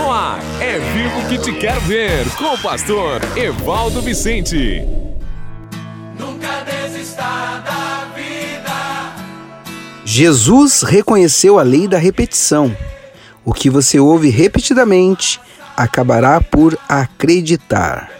No ar, é vivo que te quero ver, com o pastor Evaldo Vicente. Nunca desista da vida. Jesus reconheceu a lei da repetição. O que você ouve repetidamente acabará por acreditar.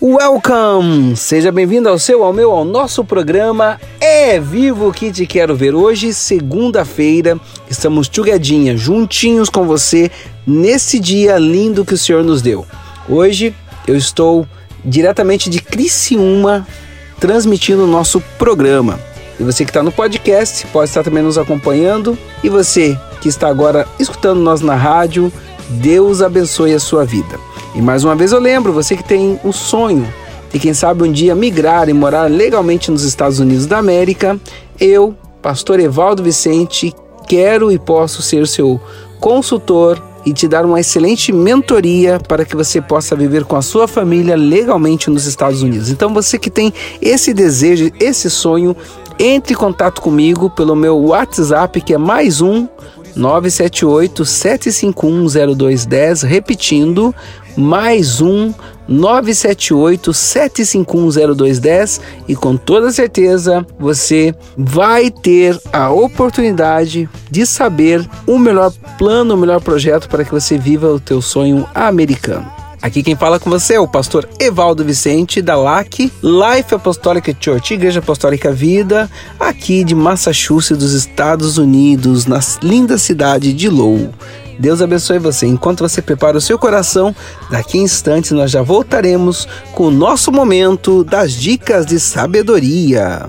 Welcome! Seja bem-vindo ao seu, ao meu, ao nosso programa É Vivo que te quero ver. Hoje, segunda-feira, estamos chugadinha, juntinhos com você nesse dia lindo que o Senhor nos deu. Hoje eu estou diretamente de Criciúma transmitindo o nosso programa. E você que está no podcast pode estar também nos acompanhando. E você que está agora escutando nós na rádio, Deus abençoe a sua vida. E mais uma vez eu lembro, você que tem o sonho de quem sabe um dia migrar e morar legalmente nos Estados Unidos da América, eu, pastor Evaldo Vicente, quero e posso ser seu consultor e te dar uma excelente mentoria para que você possa viver com a sua família legalmente nos Estados Unidos. Então você que tem esse desejo, esse sonho, entre em contato comigo pelo meu WhatsApp que é mais um 978 751 0210, repetindo, mais um 978 751 0210 e com toda certeza você vai ter a oportunidade de saber o melhor plano, o melhor projeto para que você viva o teu sonho americano. Aqui quem fala com você é o pastor Evaldo Vicente da LAC, Life Apostolic Church, Igreja Apostólica Vida, aqui de Massachusetts, dos Estados Unidos, na linda cidade de Lowell. Deus abençoe você. Enquanto você prepara o seu coração, daqui a instantes nós já voltaremos com o nosso momento das dicas de sabedoria.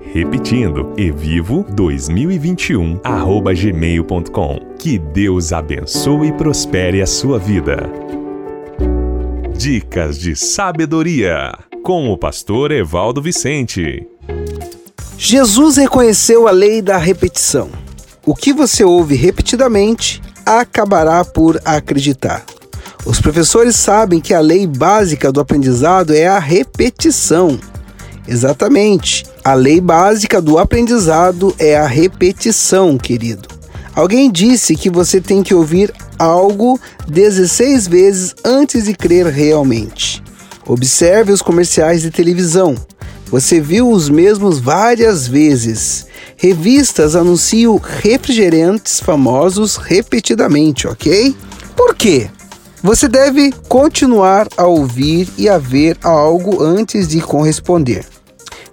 Repetindo, evivo2021@gmail.com. Que Deus abençoe e prospere a sua vida. Dicas de sabedoria com o pastor Evaldo Vicente. Jesus reconheceu a lei da repetição. O que você ouve repetidamente acabará por acreditar. Os professores sabem que a lei básica do aprendizado é a repetição. Exatamente. A lei básica do aprendizado é a repetição, querido. Alguém disse que você tem que ouvir algo 16 vezes antes de crer realmente. Observe os comerciais de televisão. Você viu os mesmos várias vezes. Revistas anunciam refrigerantes famosos repetidamente, ok? Por quê? Você deve continuar a ouvir e a ver algo antes de corresponder.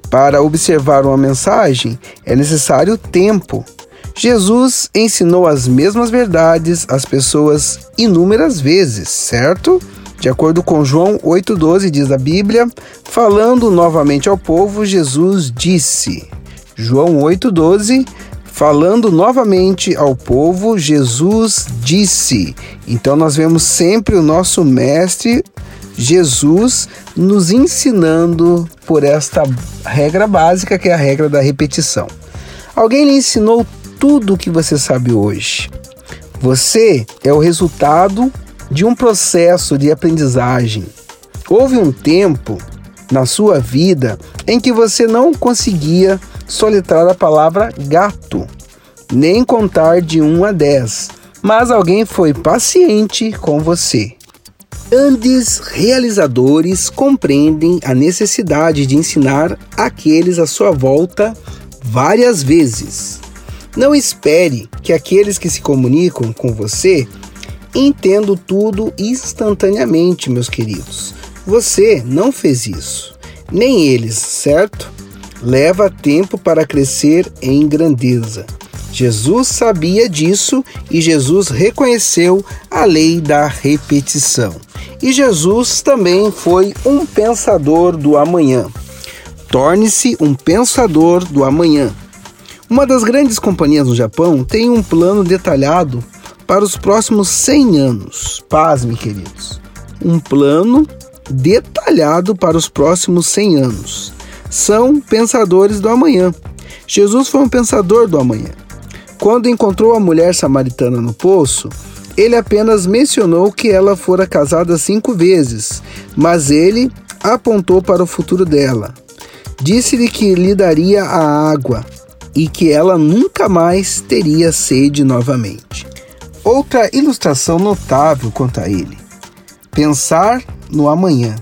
Para observar uma mensagem é necessário tempo. Jesus ensinou as mesmas verdades às pessoas inúmeras vezes, certo? De acordo com João 8,12, diz a Bíblia, falando novamente ao povo, Jesus disse. João 8,12, falando novamente ao povo, Jesus disse. Então nós vemos sempre o nosso Mestre Jesus nos ensinando por esta regra básica que é a regra da repetição. Alguém lhe ensinou tudo o que você sabe hoje. Você é o resultado de um processo de aprendizagem. Houve um tempo na sua vida em que você não conseguia soletrar a palavra gato. nem contar de 1 a 10, mas alguém foi paciente com você. Grandes realizadores compreendem a necessidade de ensinar aqueles à sua volta várias vezes. Não espere que aqueles que se comunicam com você entendam tudo instantaneamente, meus queridos. Você não fez isso, nem eles, certo? Leva tempo para crescer em grandeza. Jesus sabia disso e Jesus reconheceu a lei da repetição. E Jesus também foi um pensador do amanhã. Torne-se um pensador do amanhã. Uma das grandes companhias no Japão tem um plano detalhado para os próximos 100 anos. Pasme, queridos. Um plano detalhado para os próximos 100 anos. São pensadores do amanhã. Jesus foi um pensador do amanhã. Quando encontrou a mulher samaritana no poço, ele apenas mencionou que ela fora casada cinco vezes, mas ele apontou para o futuro dela. Disse-lhe que lhe daria a água e que ela nunca mais teria sede novamente. Outra ilustração notável quanto a ele: pensar no amanhã.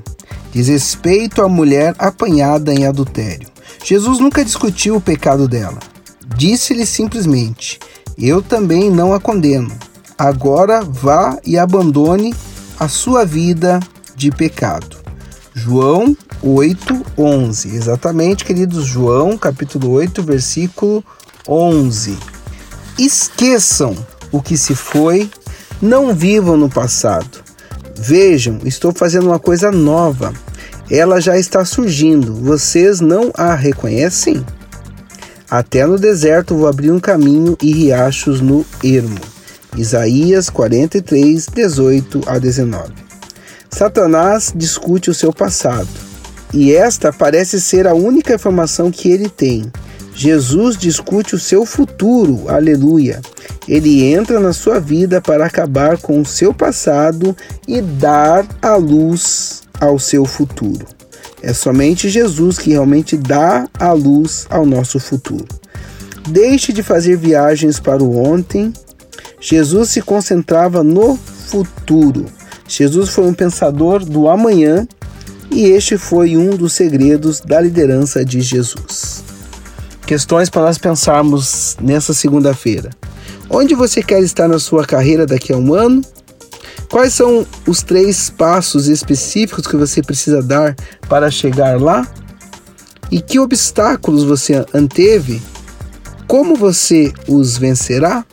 Diz respeito à mulher apanhada em adultério. Jesus nunca discutiu o pecado dela. Disse-lhe simplesmente: Eu também não a condeno. Agora vá e abandone a sua vida de pecado. João 8, 11. Exatamente, queridos, João capítulo 8, versículo 11. Esqueçam o que se foi, não vivam no passado. Vejam, estou fazendo uma coisa nova. Ela já está surgindo. Vocês não a reconhecem? Até no deserto vou abrir um caminho e riachos no ermo. Isaías 43, 18 a 19. Satanás discute o seu passado, e esta parece ser a única informação que ele tem. Jesus discute o seu futuro, aleluia. Ele entra na sua vida para acabar com o seu passado e dar a luz ao seu futuro. É somente Jesus que realmente dá a luz ao nosso futuro. Deixe de fazer viagens para o ontem. Jesus se concentrava no futuro. Jesus foi um pensador do amanhã e este foi um dos segredos da liderança de Jesus. Questões para nós pensarmos nessa segunda-feira. Onde você quer estar na sua carreira daqui a um ano? Quais são os três passos específicos que você precisa dar para chegar lá? E que obstáculos você anteve? Como você os vencerá?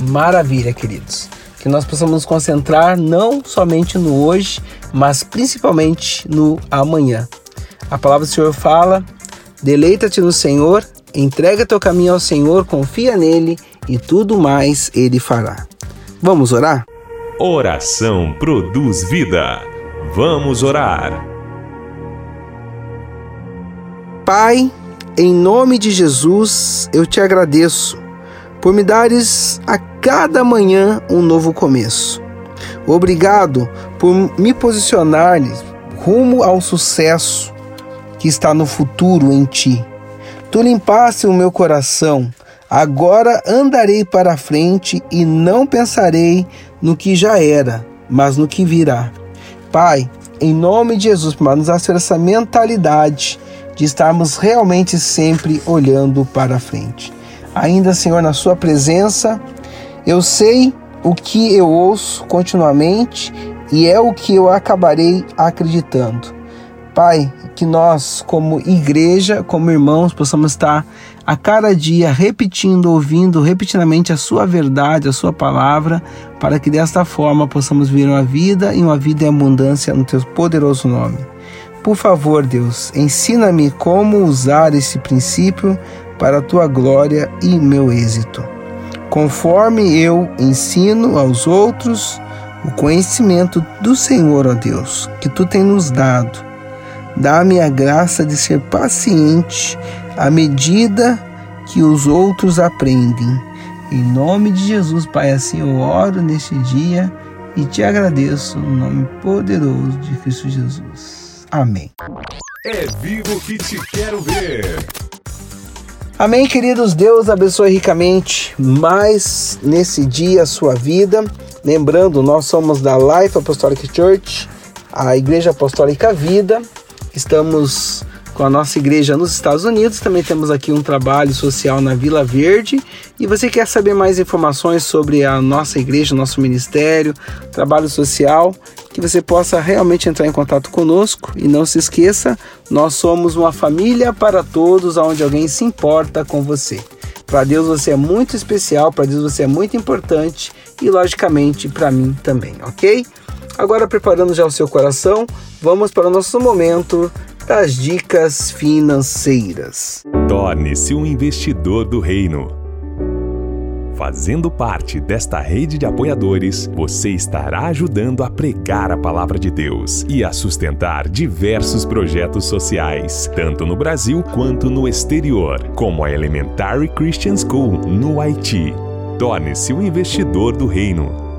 Maravilha, queridos. Que nós possamos nos concentrar não somente no hoje, mas principalmente no amanhã. A palavra do Senhor fala: deleita-te no Senhor, entrega teu caminho ao Senhor, confia nele e tudo mais ele fará. Vamos orar? Oração produz vida. Vamos orar. Pai, em nome de Jesus, eu te agradeço por me dares a cada manhã um novo começo. Obrigado por me posicionar rumo ao sucesso que está no futuro em ti. Tu limpaste o meu coração Agora andarei para frente e não pensarei no que já era, mas no que virá. Pai, em nome de Jesus, para nos dar essa mentalidade de estarmos realmente sempre olhando para frente. Ainda, Senhor, na Sua presença, eu sei o que eu ouço continuamente e é o que eu acabarei acreditando. Pai, que nós, como igreja, como irmãos, possamos estar a cada dia repetindo, ouvindo repetidamente a Sua verdade, a Sua palavra, para que desta forma possamos viver uma vida e uma vida em abundância no Teu poderoso nome. Por favor, Deus, ensina-me como usar esse princípio para a Tua glória e meu êxito. Conforme eu ensino aos outros o conhecimento do Senhor, ó Deus, que Tu tens nos dado Dá-me a graça de ser paciente à medida que os outros aprendem. Em nome de Jesus, Pai, assim eu oro neste dia e te agradeço no nome poderoso de Cristo Jesus. Amém. É vivo que te quero ver. Amém, queridos. Deus abençoe ricamente mais nesse dia a sua vida. Lembrando, nós somos da Life Apostolic Church, a Igreja Apostólica Vida. Estamos com a nossa igreja nos Estados Unidos. Também temos aqui um trabalho social na Vila Verde. E você quer saber mais informações sobre a nossa igreja, nosso ministério, trabalho social, que você possa realmente entrar em contato conosco. E não se esqueça, nós somos uma família para todos, onde alguém se importa com você. Para Deus você é muito especial, para Deus você é muito importante e, logicamente, para mim também, ok? Agora, preparando já o seu coração, vamos para o nosso momento das dicas financeiras. Torne-se um investidor do reino. Fazendo parte desta rede de apoiadores, você estará ajudando a pregar a palavra de Deus e a sustentar diversos projetos sociais, tanto no Brasil quanto no exterior, como a Elementary Christian School no Haiti. Torne-se um investidor do reino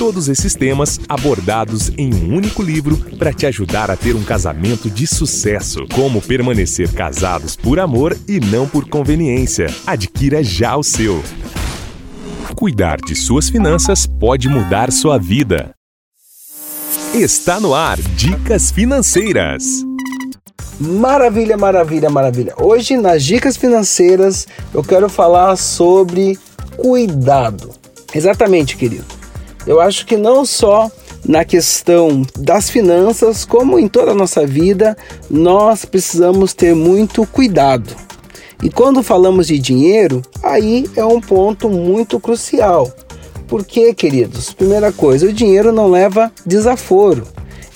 todos esses temas abordados em um único livro para te ajudar a ter um casamento de sucesso. Como permanecer casados por amor e não por conveniência. Adquira já o seu. Cuidar de suas finanças pode mudar sua vida. Está no ar Dicas Financeiras. Maravilha, maravilha, maravilha. Hoje nas dicas financeiras eu quero falar sobre cuidado. Exatamente, querido. Eu acho que não só na questão das finanças, como em toda a nossa vida, nós precisamos ter muito cuidado. E quando falamos de dinheiro, aí é um ponto muito crucial. Porque, queridos, primeira coisa, o dinheiro não leva desaforo.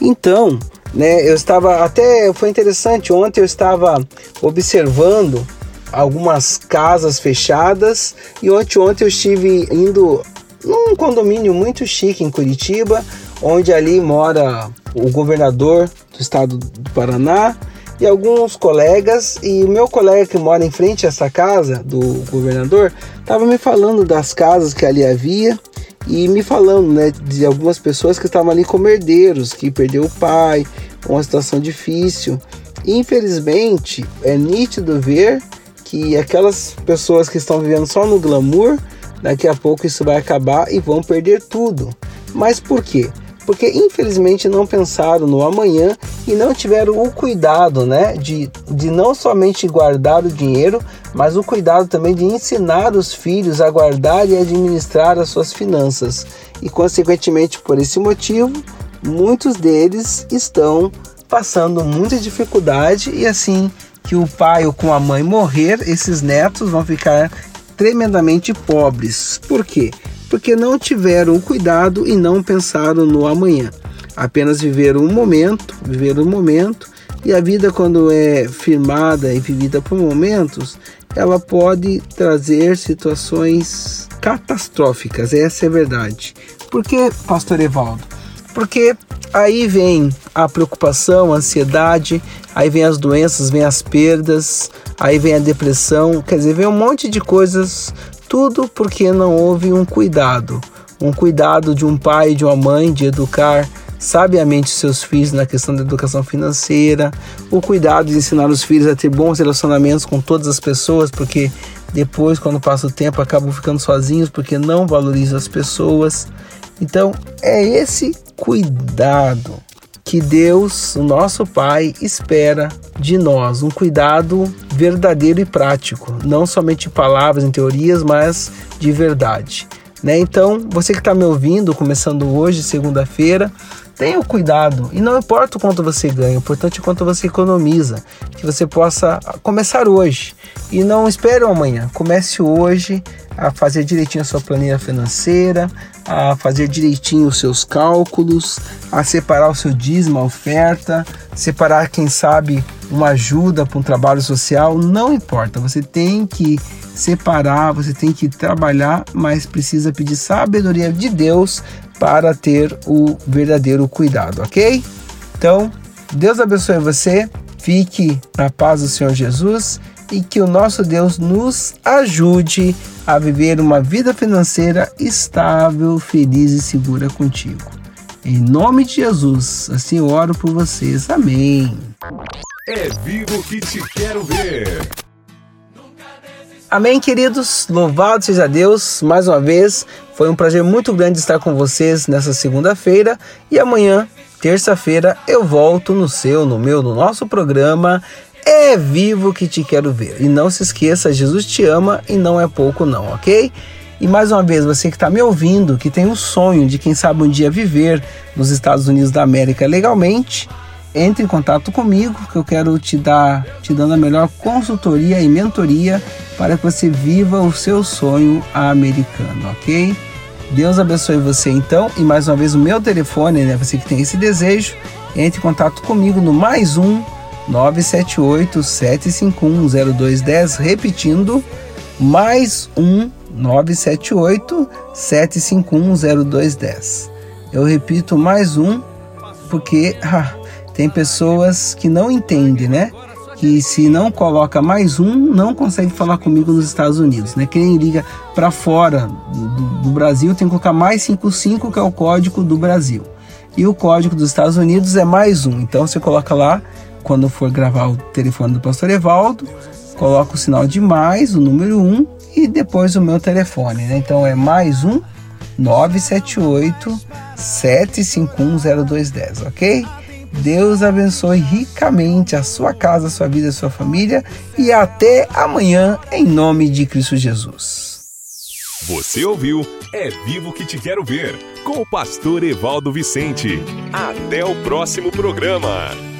Então, né, eu estava até foi interessante, ontem eu estava observando algumas casas fechadas e ontem ontem eu estive indo num condomínio muito chique em Curitiba, onde ali mora o governador do estado do Paraná e alguns colegas. E o meu colega que mora em frente a essa casa do governador estava me falando das casas que ali havia e me falando né, de algumas pessoas que estavam ali como herdeiros, que perdeu o pai, uma situação difícil. Infelizmente, é nítido ver que aquelas pessoas que estão vivendo só no glamour Daqui a pouco isso vai acabar e vão perder tudo. Mas por quê? Porque infelizmente não pensaram no amanhã e não tiveram o cuidado, né, de, de não somente guardar o dinheiro, mas o cuidado também de ensinar os filhos a guardar e administrar as suas finanças. E consequentemente, por esse motivo, muitos deles estão passando muita dificuldade e assim que o pai ou com a mãe morrer, esses netos vão ficar tremendamente pobres. Por quê? Porque não tiveram cuidado e não pensaram no amanhã. Apenas viveram um momento, viveram um momento, e a vida, quando é firmada e vivida por momentos, ela pode trazer situações catastróficas, essa é a verdade. Por que, Pastor Evaldo? Porque aí vem a preocupação, a ansiedade, aí vem as doenças, vem as perdas, aí vem a depressão, quer dizer, vem um monte de coisas, tudo porque não houve um cuidado, um cuidado de um pai e de uma mãe de educar sabiamente seus filhos na questão da educação financeira, o cuidado de ensinar os filhos a ter bons relacionamentos com todas as pessoas, porque depois, quando passa o tempo, acabam ficando sozinhos porque não valorizam as pessoas. Então, é esse cuidado que Deus, o nosso Pai, espera de nós, um cuidado verdadeiro e prático, não somente palavras em teorias, mas de verdade. Né? Então, você que está me ouvindo, começando hoje, segunda-feira, tenha o cuidado e não importa o quanto você ganha, o importante é quanto você economiza, que você possa começar hoje e não espere amanhã, comece hoje a fazer direitinho a sua planilha financeira, a fazer direitinho os seus cálculos, a separar o seu dízimo, a oferta, separar, quem sabe, uma ajuda para um trabalho social, não importa, você tem que separar, você tem que trabalhar, mas precisa pedir sabedoria de Deus para ter o verdadeiro cuidado, ok? Então, Deus abençoe você, fique na paz do Senhor Jesus e que o nosso Deus nos ajude a viver uma vida financeira estável, feliz e segura contigo. Em nome de Jesus, assim eu oro por vocês. Amém. É vivo que te quero ver. Amém, queridos. Louvado seja Deus. Mais uma vez, foi um prazer muito grande estar com vocês nessa segunda-feira e amanhã, terça-feira, eu volto no seu, no meu, no nosso programa é vivo que te quero ver. E não se esqueça, Jesus te ama e não é pouco não, ok? E mais uma vez, você que está me ouvindo, que tem um sonho de quem sabe um dia viver nos Estados Unidos da América legalmente, entre em contato comigo, que eu quero te dar, te dando a melhor consultoria e mentoria para que você viva o seu sonho americano, ok? Deus abençoe você então. E mais uma vez o meu telefone, né? Você que tem esse desejo, entre em contato comigo no mais um 978 751 0210, repetindo, mais um 978 751 0210. Eu repito mais um, porque ah, tem pessoas que não entendem, né? Que se não coloca mais um, não consegue falar comigo nos Estados Unidos, né? Quem liga para fora do, do Brasil tem que colocar mais 55, que é o código do Brasil. E o código dos Estados Unidos é mais um. Então você coloca lá quando for gravar o telefone do pastor Evaldo, coloca o sinal de mais, o número 1 e depois o meu telefone, né? Então é mais um 978 7510210, ok? Deus abençoe ricamente a sua casa, a sua vida, a sua família e até amanhã em nome de Cristo Jesus. Você ouviu É Vivo que Te Quero Ver com o pastor Evaldo Vicente. Até o próximo programa.